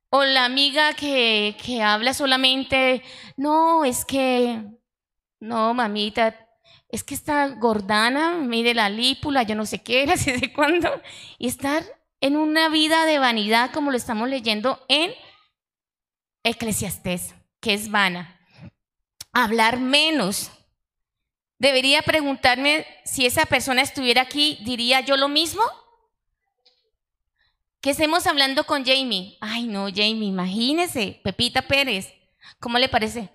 O la amiga que, que habla solamente, no, es que, no, mamita, es que está gordana, mire la lípula, yo no sé qué, no sé de cuándo, y estar en una vida de vanidad como lo estamos leyendo en Eclesiastés, que es vana. Hablar menos, Debería preguntarme si esa persona estuviera aquí, ¿diría yo lo mismo? ¿Qué estemos hablando con Jamie? Ay, no, Jamie, imagínese, Pepita Pérez. ¿Cómo le parece?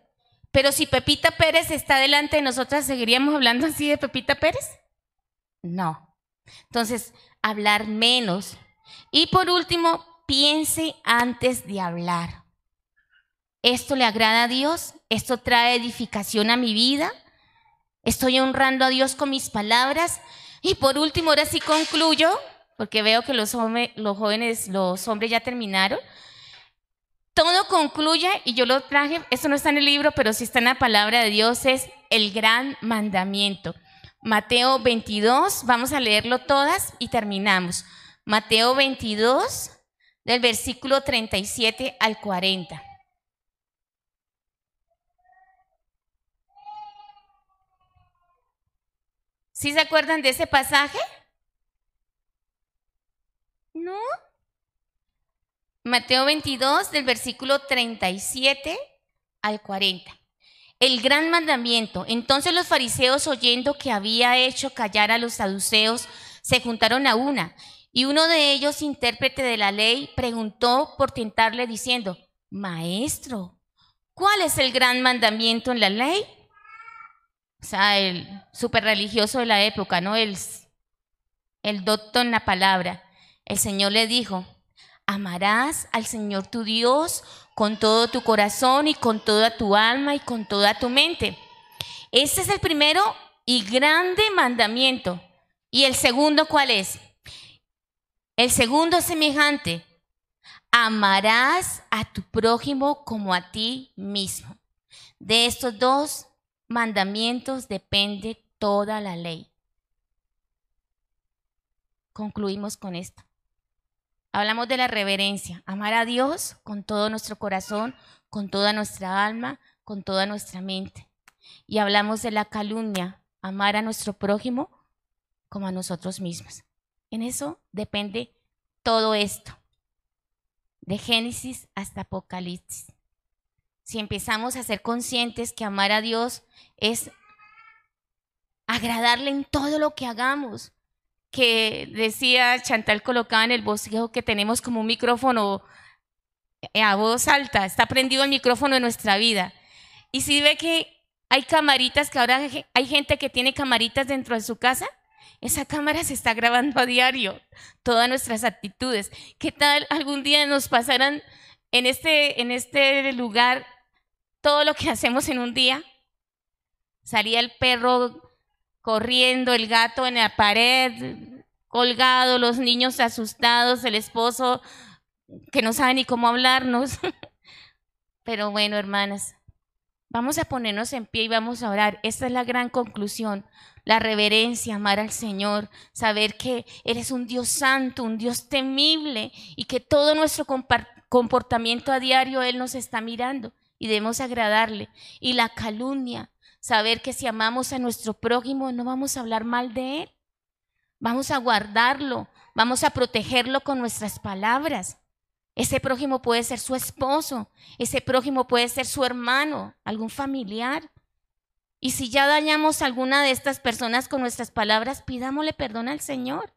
Pero si Pepita Pérez está delante de nosotras, ¿seguiríamos hablando así de Pepita Pérez? No. Entonces, hablar menos. Y por último, piense antes de hablar. ¿Esto le agrada a Dios? ¿Esto trae edificación a mi vida? Estoy honrando a Dios con mis palabras. Y por último, ahora sí concluyo, porque veo que los, los jóvenes, los hombres ya terminaron. Todo concluye, y yo lo traje, esto no está en el libro, pero sí está en la palabra de Dios, es el gran mandamiento. Mateo 22, vamos a leerlo todas y terminamos. Mateo 22, del versículo 37 al 40. ¿Sí se acuerdan de ese pasaje? ¿No? Mateo 22, del versículo 37 al 40. El gran mandamiento. Entonces los fariseos, oyendo que había hecho callar a los saduceos, se juntaron a una. Y uno de ellos, intérprete de la ley, preguntó por tentarle diciendo, Maestro, ¿cuál es el gran mandamiento en la ley? O sea, el súper religioso de la época, ¿no? El, el doctor en la palabra. El Señor le dijo, amarás al Señor tu Dios con todo tu corazón y con toda tu alma y con toda tu mente. Este es el primero y grande mandamiento. ¿Y el segundo cuál es? El segundo semejante. Amarás a tu prójimo como a ti mismo. De estos dos mandamientos depende toda la ley. Concluimos con esto. Hablamos de la reverencia, amar a Dios con todo nuestro corazón, con toda nuestra alma, con toda nuestra mente. Y hablamos de la calumnia, amar a nuestro prójimo como a nosotros mismos. En eso depende todo esto, de Génesis hasta Apocalipsis. Si empezamos a ser conscientes que amar a Dios es agradarle en todo lo que hagamos, que decía Chantal colocaba en el bosquejo que tenemos como un micrófono a voz alta, está prendido el micrófono en nuestra vida. Y si ve que hay camaritas, que ahora hay gente que tiene camaritas dentro de su casa, esa cámara se está grabando a diario, todas nuestras actitudes. ¿Qué tal algún día nos pasaran en este, en este lugar todo lo que hacemos en un día? Salía el perro corriendo, el gato en la pared, colgado, los niños asustados, el esposo que no sabe ni cómo hablarnos. Pero bueno, hermanas, vamos a ponernos en pie y vamos a orar. Esta es la gran conclusión. La reverencia, amar al Señor, saber que Él es un Dios santo, un Dios temible y que todo nuestro comportamiento a diario Él nos está mirando y debemos agradarle. Y la calumnia, saber que si amamos a nuestro prójimo no vamos a hablar mal de Él. Vamos a guardarlo, vamos a protegerlo con nuestras palabras. Ese prójimo puede ser su esposo, ese prójimo puede ser su hermano, algún familiar. Y si ya dañamos a alguna de estas personas con nuestras palabras, pidámosle perdón al Señor.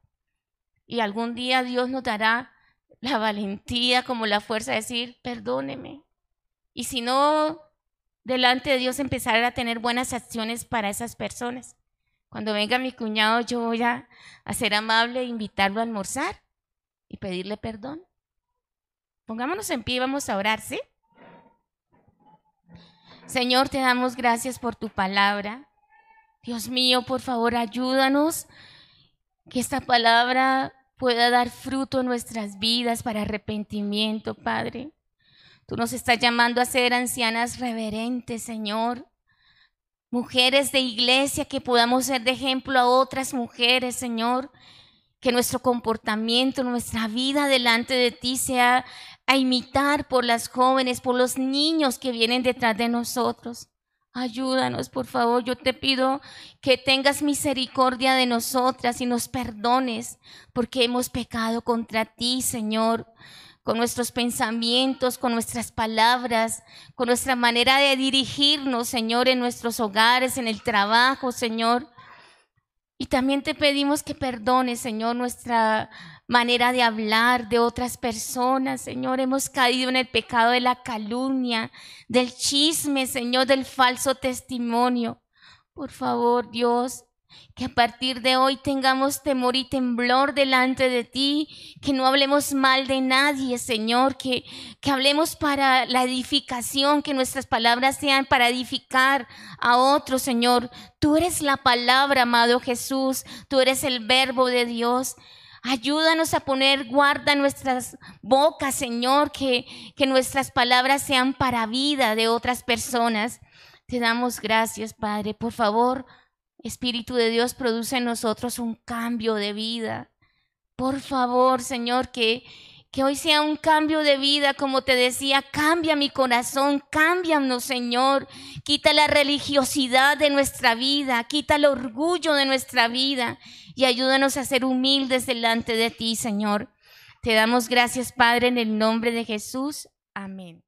Y algún día Dios nos dará la valentía como la fuerza de decir, perdóneme. Y si no, delante de Dios empezar a tener buenas acciones para esas personas. Cuando venga mi cuñado, yo voy a, ser amable e invitarlo a almorzar y pedirle perdón. Pongámonos en pie y vamos a orar, ¿sí? Señor, te damos gracias por tu palabra. Dios mío, por favor, ayúdanos que esta palabra pueda dar fruto en nuestras vidas para arrepentimiento, Padre. Tú nos estás llamando a ser ancianas reverentes, Señor. Mujeres de iglesia que podamos ser de ejemplo a otras mujeres, Señor. Que nuestro comportamiento, nuestra vida delante de ti sea a imitar por las jóvenes, por los niños que vienen detrás de nosotros. Ayúdanos, por favor. Yo te pido que tengas misericordia de nosotras y nos perdones porque hemos pecado contra ti, Señor, con nuestros pensamientos, con nuestras palabras, con nuestra manera de dirigirnos, Señor, en nuestros hogares, en el trabajo, Señor. Y también te pedimos que perdones, Señor, nuestra manera de hablar de otras personas, Señor. Hemos caído en el pecado de la calumnia, del chisme, Señor, del falso testimonio. Por favor, Dios, que a partir de hoy tengamos temor y temblor delante de ti, que no hablemos mal de nadie, Señor, que, que hablemos para la edificación, que nuestras palabras sean para edificar a otros, Señor. Tú eres la palabra, amado Jesús, tú eres el verbo de Dios. Ayúdanos a poner guarda nuestras bocas, Señor, que, que nuestras palabras sean para vida de otras personas. Te damos gracias, Padre. Por favor, Espíritu de Dios, produce en nosotros un cambio de vida. Por favor, Señor, que, que hoy sea un cambio de vida, como te decía, cambia mi corazón, cámbianos, Señor. Quita la religiosidad de nuestra vida, quita el orgullo de nuestra vida y ayúdanos a ser humildes delante de ti, Señor. Te damos gracias, Padre, en el nombre de Jesús. Amén.